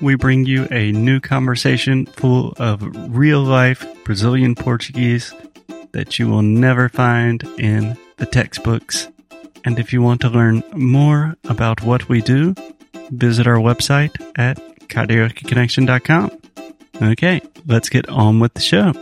we bring you a new conversation full of real life Brazilian Portuguese that you will never find in the textbooks. And if you want to learn more about what we do, visit our website at karaokeconnection.com. Okay, let's get on with the show.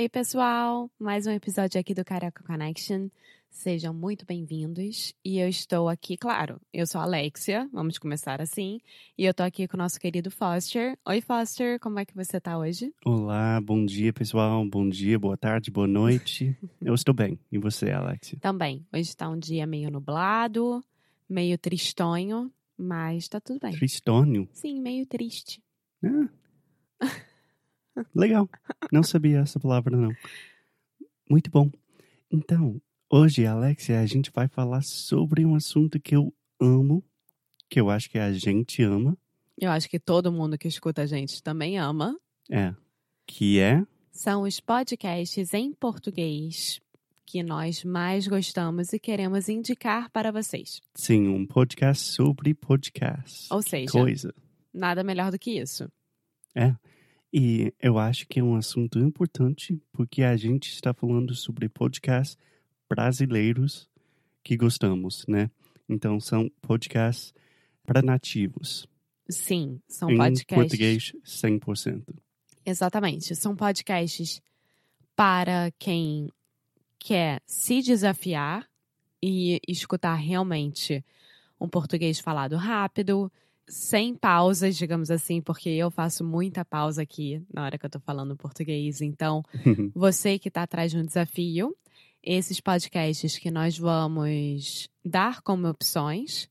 Oi, pessoal! Mais um episódio aqui do Carioca Connection. Sejam muito bem-vindos. E eu estou aqui, claro, eu sou a Alexia, vamos começar assim. E eu tô aqui com o nosso querido Foster. Oi, Foster, como é que você tá hoje? Olá, bom dia, pessoal. Bom dia, boa tarde, boa noite. eu estou bem. E você, Alexia? Também. Hoje tá um dia meio nublado, meio tristonho, mas tá tudo bem. Tristônio? Sim, meio triste. Ah. Legal. Não sabia essa palavra, não. Muito bom. Então, hoje, Alexia, a gente vai falar sobre um assunto que eu amo, que eu acho que a gente ama. Eu acho que todo mundo que escuta a gente também ama. É. Que é. São os podcasts em português que nós mais gostamos e queremos indicar para vocês. Sim, um podcast sobre podcast. Ou seja, Coisa. nada melhor do que isso. É. E eu acho que é um assunto importante porque a gente está falando sobre podcasts brasileiros que gostamos, né? Então são podcasts para nativos. Sim, são em podcasts. português 100%. Exatamente. São podcasts para quem quer se desafiar e escutar realmente um português falado rápido, sem pausas, digamos assim, porque eu faço muita pausa aqui na hora que eu tô falando português. Então, você que está atrás de um desafio, esses podcasts que nós vamos dar como opções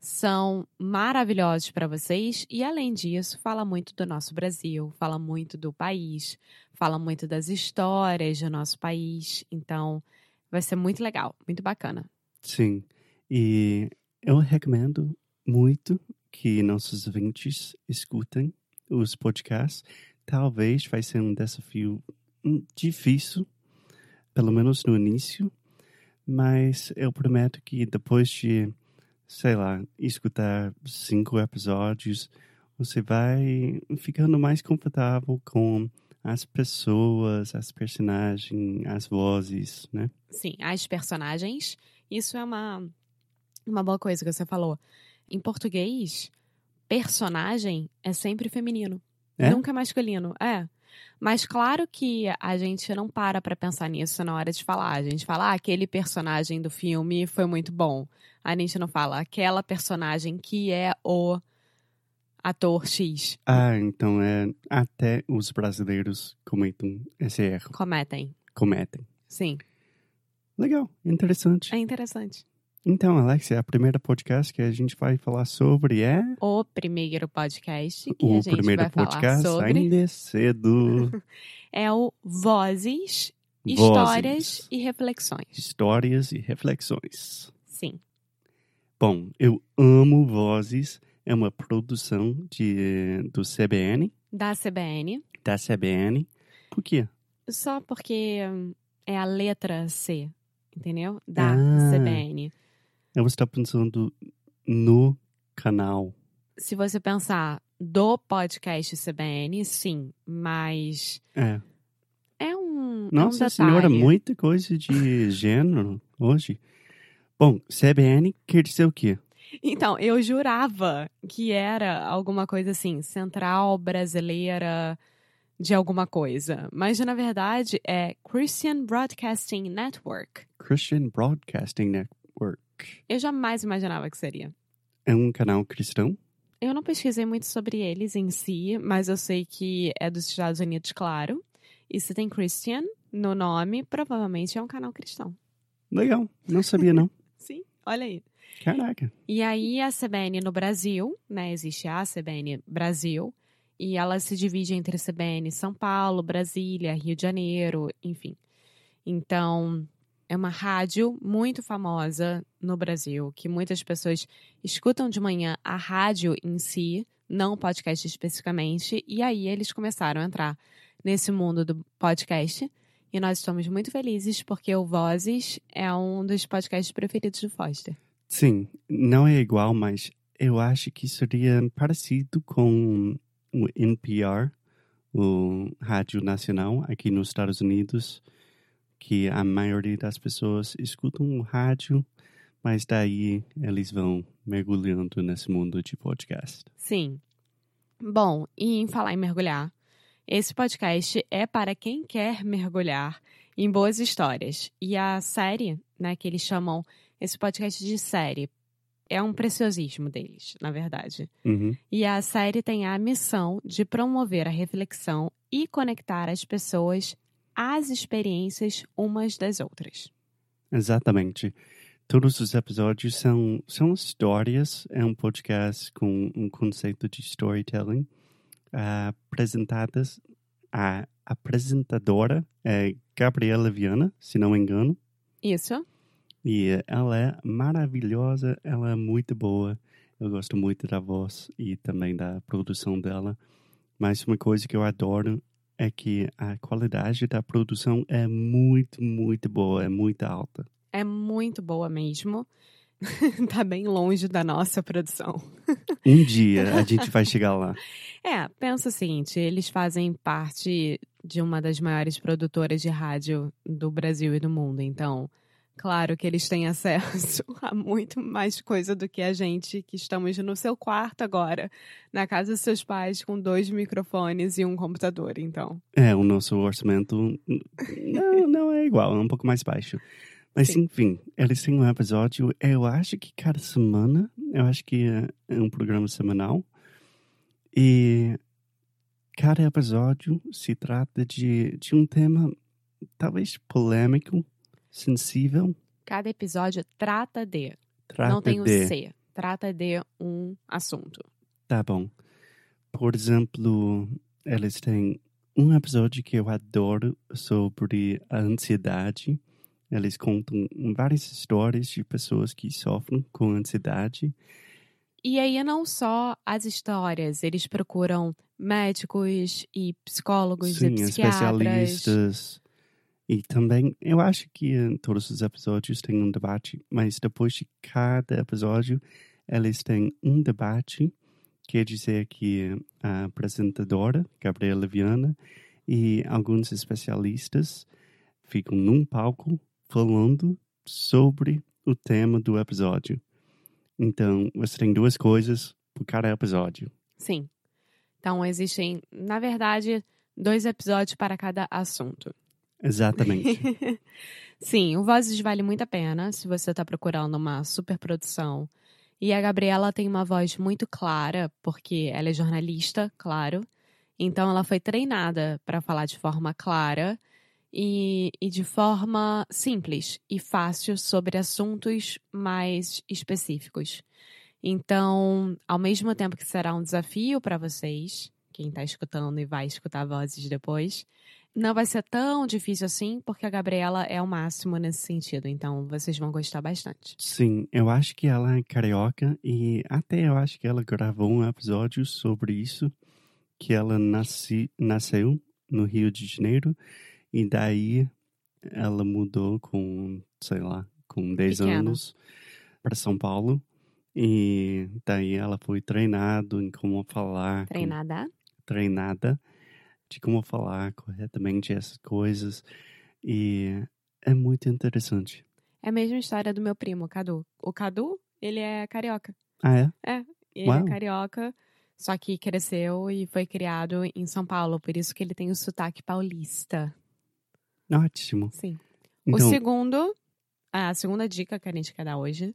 são maravilhosos para vocês e além disso, fala muito do nosso Brasil, fala muito do país, fala muito das histórias do nosso país. Então, vai ser muito legal, muito bacana. Sim. E eu recomendo muito que nossos ouvintes escutem os podcasts. Talvez vai ser um desafio hum, difícil, pelo menos no início, mas eu prometo que depois de, sei lá, escutar cinco episódios, você vai ficando mais confortável com as pessoas, as personagens, as vozes, né? Sim, as personagens, isso é uma, uma boa coisa que você falou. Em português, personagem é sempre feminino. É? Nunca é masculino. É. Mas claro que a gente não para pra pensar nisso na hora de falar. A gente fala, ah, aquele personagem do filme foi muito bom. A gente não fala aquela personagem que é o ator X. Ah, então é até os brasileiros cometem esse erro, Cometem. cometem. Sim. Legal, interessante. É interessante. Então, Alexia, a primeira podcast que a gente vai falar sobre é O primeiro podcast que o a gente primeiro vai falar podcast sobre ainda é cedo. é o Vozes, Vozes. Histórias e Reflexões. Histórias e reflexões. Sim. Bom, eu amo Vozes. É uma produção de, do CBN, Da CBN. da CBN. Por quê? Só porque hum, é a letra C, entendeu? Da Ah. CBN. Eu estou pensando no canal. Se você pensar do podcast CBN, sim, mas É. é um. Nossa é um senhora, muita coisa de gênero hoje. Bom, CBN quer dizer o quê? Então, eu jurava que era alguma coisa assim, Central Brasileira de alguma coisa. Mas na verdade é Christian Broadcasting Network. Christian Broadcasting Network. Eu jamais imaginava que seria. É um canal cristão? Eu não pesquisei muito sobre eles em si, mas eu sei que é dos Estados Unidos, claro. E se tem Christian no nome, provavelmente é um canal cristão. Legal, não sabia não. Sim, olha aí. Caraca. E aí a CBN no Brasil, né? Existe a CBN Brasil. E ela se divide entre CBN São Paulo, Brasília, Rio de Janeiro, enfim. Então, é uma rádio muito famosa no Brasil, que muitas pessoas escutam de manhã a rádio em si, não o podcast especificamente, e aí eles começaram a entrar nesse mundo do podcast. E nós estamos muito felizes porque o Vozes é um dos podcasts preferidos do Foster. Sim, não é igual, mas eu acho que seria parecido com o NPR, o Rádio Nacional, aqui nos Estados Unidos, que a maioria das pessoas escutam o rádio, mas daí eles vão mergulhando nesse mundo de podcast. Sim. Bom, e em falar em mergulhar, esse podcast é para quem quer mergulhar em boas histórias. E a série, né, que eles chamam esse podcast de série, é um preciosismo deles, na verdade. Uhum. E a série tem a missão de promover a reflexão e conectar as pessoas às experiências umas das outras. Exatamente. Todos os episódios são, são histórias, é um podcast com um conceito de storytelling uh, apresentadas. A apresentadora é Gabriela Viana, se não me engano. Isso. E ela é maravilhosa, ela é muito boa. Eu gosto muito da voz e também da produção dela. Mas uma coisa que eu adoro é que a qualidade da produção é muito, muito boa, é muito alta. É muito boa mesmo. tá bem longe da nossa produção. Um dia a gente vai chegar lá. É, pensa o seguinte: eles fazem parte de uma das maiores produtoras de rádio do Brasil e do mundo. Então, claro que eles têm acesso a muito mais coisa do que a gente, que estamos no seu quarto agora, na casa dos seus pais, com dois microfones e um computador. Então. É, o nosso orçamento não, não é igual, é um pouco mais baixo. Mas Sim. enfim, eles têm um episódio, eu acho que cada semana, eu acho que é, é um programa semanal. E cada episódio se trata de, de um tema talvez polêmico, sensível. Cada episódio trata de. Trata não tem o de... C. Trata de um assunto. Tá bom. Por exemplo, eles têm um episódio que eu adoro sobre a ansiedade. Eles contam várias histórias de pessoas que sofrem com ansiedade. E aí não só as histórias, eles procuram médicos e psicólogos Sim, e psiquiatras. especialistas. E também, eu acho que em todos os episódios tem um debate, mas depois de cada episódio, eles têm um debate. Quer dizer que a apresentadora, Gabriela Viana, e alguns especialistas ficam num palco falando sobre o tema do episódio. Então, você tem duas coisas por cada episódio. Sim. Então existem, na verdade, dois episódios para cada assunto. Exatamente. Sim, o Vozes vale muito a pena se você está procurando uma superprodução. E a Gabriela tem uma voz muito clara, porque ela é jornalista, claro. Então ela foi treinada para falar de forma clara e, e de forma simples e fácil sobre assuntos mais específicos. Então, ao mesmo tempo que será um desafio para vocês, quem está escutando e vai escutar vozes depois, não vai ser tão difícil assim, porque a Gabriela é o máximo nesse sentido. Então, vocês vão gostar bastante. Sim, eu acho que ela é carioca e até eu acho que ela gravou um episódio sobre isso, que ela nasci, nasceu no Rio de Janeiro e daí ela mudou com, sei lá, com 10 Pequena. anos para São Paulo e daí ela foi treinado em como falar, com- Treinada? De como falar corretamente essas coisas e é muito interessante. É a mesma história do meu primo, Cadu. O Cadu, ele é carioca. Ah, é? Ele Uau. é carioca, só que cresceu e foi criado em São Paulo, por isso que ele tem o sotaque paulista. Ótimo. Sim. Então, O segundo, a segunda dica que a gente quer dar hoje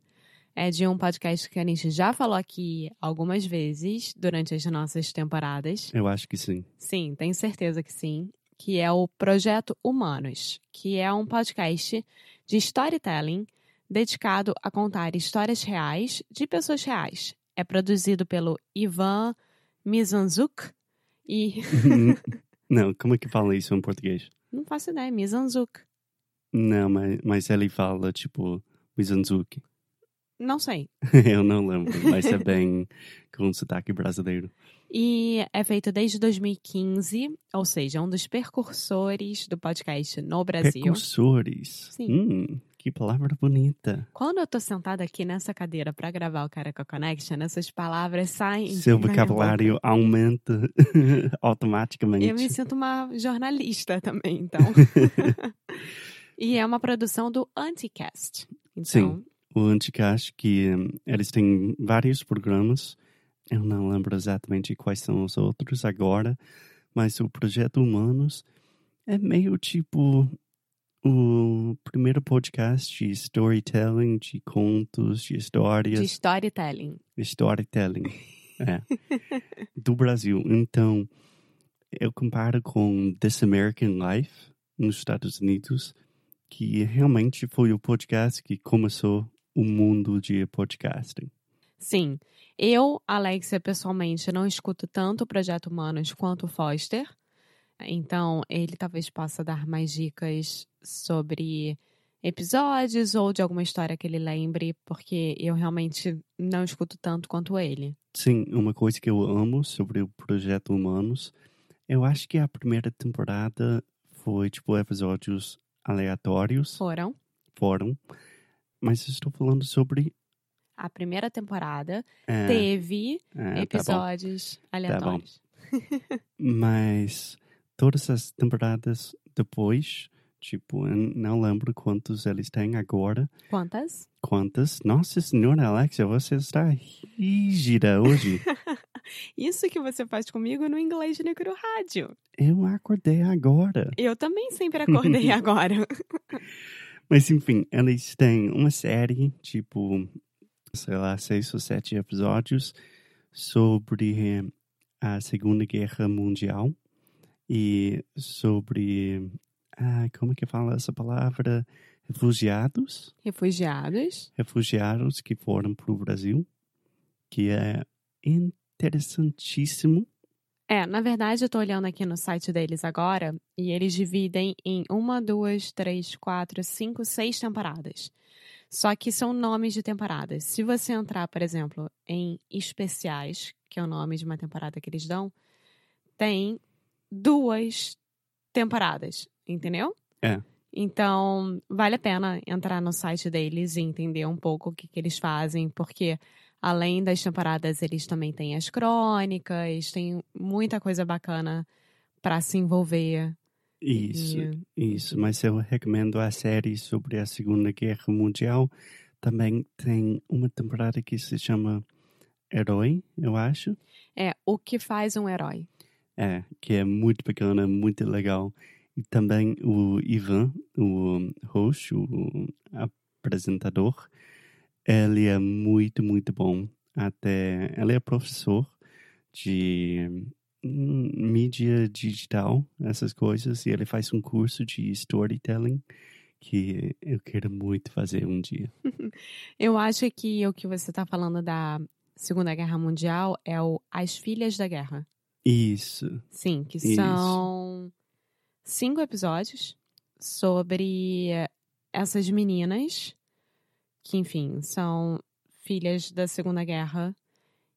é de um podcast que a gente já falou aqui algumas vezes durante as nossas temporadas. eu acho que sim. Sim, tenho certeza que sim. Que é o Projeto Humanos, que é um podcast de storytelling dedicado a contar histórias reais de pessoas reais. É produzido pelo Ivan Mizanzuk e. Não, como é que fala isso em português? Não faço ideia, Mizanzuk. Não, mas, mas ele fala, tipo, Mizanzuki. Não sei. Eu não lembro, mas é bem com sotaque brasileiro. E é feito desde 2015, ou seja, um dos precursores do podcast no Brasil. Precursores. Sim. Hum, que palavra bonita. Quando eu tô sentada aqui nessa cadeira para gravar o Caraca Connection, essas palavras saem. Seu vocabulário boca. automenta automaticamente. Eu me sinto uma jornalista também, então. e é uma produção do Anticast. Então, Sim. O Anticast, que hum, eles têm vários programas. Eu não lembro exatamente quais são os outros agora, mas o Projeto Humanos é meio tipo o primeiro podcast de storytelling, de contos, de histórias. de storytelling. storytelling é, do Brasil. Então, eu comparo com This American Life nos Estados Unidos, que realmente foi o podcast que começou o mundo de podcasting. Sim. Eu, Alexia, pessoalmente, não escuto tanto o Projeto Humanos quanto o Foster. Então, ele talvez possa dar mais dicas sobre episódios ou de alguma história que ele lembre, porque eu realmente não escuto tanto quanto ele. Sim, uma coisa que eu amo sobre o Projeto Humanos, eu acho que a primeira temporada foi tipo episódios aleatórios, Foram. foram, mas estou falando sobre A primeira temporada é, teve é, tá episódios aleatórios. Mas todas as temporadas depois, tipo, eu não lembro quantos eles têm agora. Quantas? Quantas? Nossa senhora, Alexia, você está rígida hoje. Isso que você faz comigo no Inglês Negro Rádio. eu acordei agora. Eu também sempre acordei agora. Mas enfim, eles têm uma série, tipo, sei lá, seis ou sete episódios sobre a Segunda Guerra Mundial e sobre. Ah, como é que fala essa palavra? Refugiados? Refugiados. Refugiados que foram para o Brasil, que é interessantíssimo. É, na verdade, eu tô olhando aqui no site deles agora e eles dividem em uma, duas, três, quatro, cinco, seis temporadas. Só que são nomes de temporadas. Se você entrar, por exemplo, em especiais, que é o nome de uma temporada que eles dão, tem duas temporadas, entendeu? É. Então, vale a pena entrar no site deles e entender um pouco o que, que eles fazem, porque além das temporadas, eles também têm as crônicas, tem muita coisa bacana para se envolver. Isso, E- isso. Mas eu recomendo a série sobre a Segunda Guerra Mundial. Também tem uma temporada que se chama Herói, eu acho. É, o que faz um herói. É, que é muito bacana, muito legal. E também o Ivan, o host, o apresentador, ele é muito, muito bom. Até ele é professor de hum, mídia digital, essas coisas, e ele faz um curso de storytelling que eu quero muito fazer um dia. Eu acho que o que você está falando da Segunda Guerra Mundial é o As Filhas da Guerra. Isso. Sim, que Isso. são cinco episódios sobre essas meninas que, enfim, são filhas da Segunda Guerra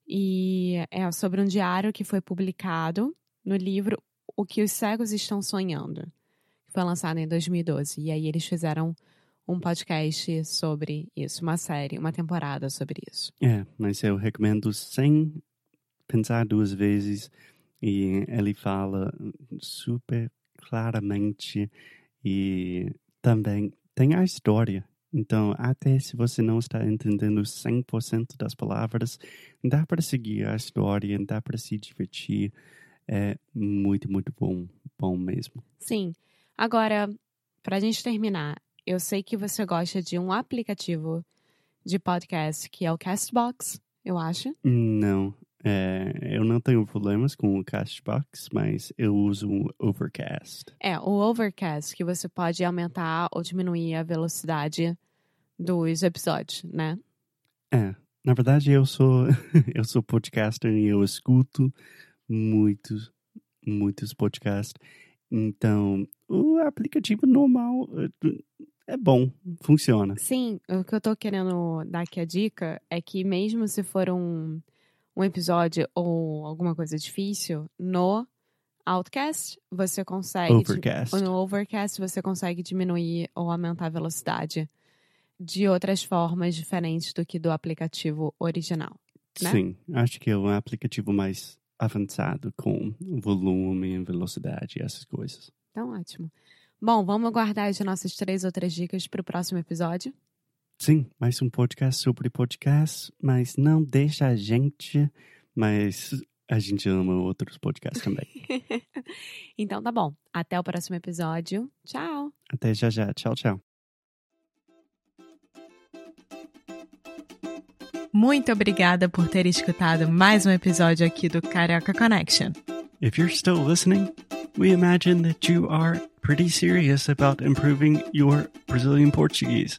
e é sobre um diário que foi publicado no livro O que os cegos estão sonhando, que foi lançado em 2012. E aí eles fizeram um podcast sobre isso, uma série, uma temporada sobre isso. É, mas eu recomendo sem pensar duas vezes. E ele fala super claramente e também tem a história. Então, até se você não está entendendo 100% das palavras, dá para seguir a história, dá para se divertir. É muito, muito bom, bom mesmo. Sim. Agora, pra gente terminar, eu sei que você gosta de um aplicativo de podcast que é o Castbox, eu acho. Não, é, eu não tenho problemas com o Castbox, mas eu uso o Overcast. É, o Overcast, que você pode aumentar ou diminuir a velocidade dos episódios, né? É, na verdade eu sou eu sou podcaster e eu escuto muitos muitos podcasts. Então, o aplicativo normal é bom, funciona. Sim, o que eu tô querendo dar aqui a dica é que mesmo se for um, um episódio ou alguma coisa difícil, no Outcast você consegue. Overcast. No Overcast você consegue diminuir ou aumentar a velocidade de outras formas diferentes do que do aplicativo original. Né? Sim, acho que é um aplicativo mais avançado com volume velocidade e essas coisas. Então, ótimo. Bom, vamos aguardar as nossas três outras dicas para o próximo episódio? Sim, mais um podcast sobre podcast, mas não deixa a gente, mas a gente ama outros podcasts também. então tá bom. Até o próximo episódio. Tchau. Até já já. Tchau, tchau. Muito obrigada por ter escutado mais um episódio aqui do Carioca Connection. If you're still listening, we imagine that you are pretty serious about improving your Brazilian Portuguese.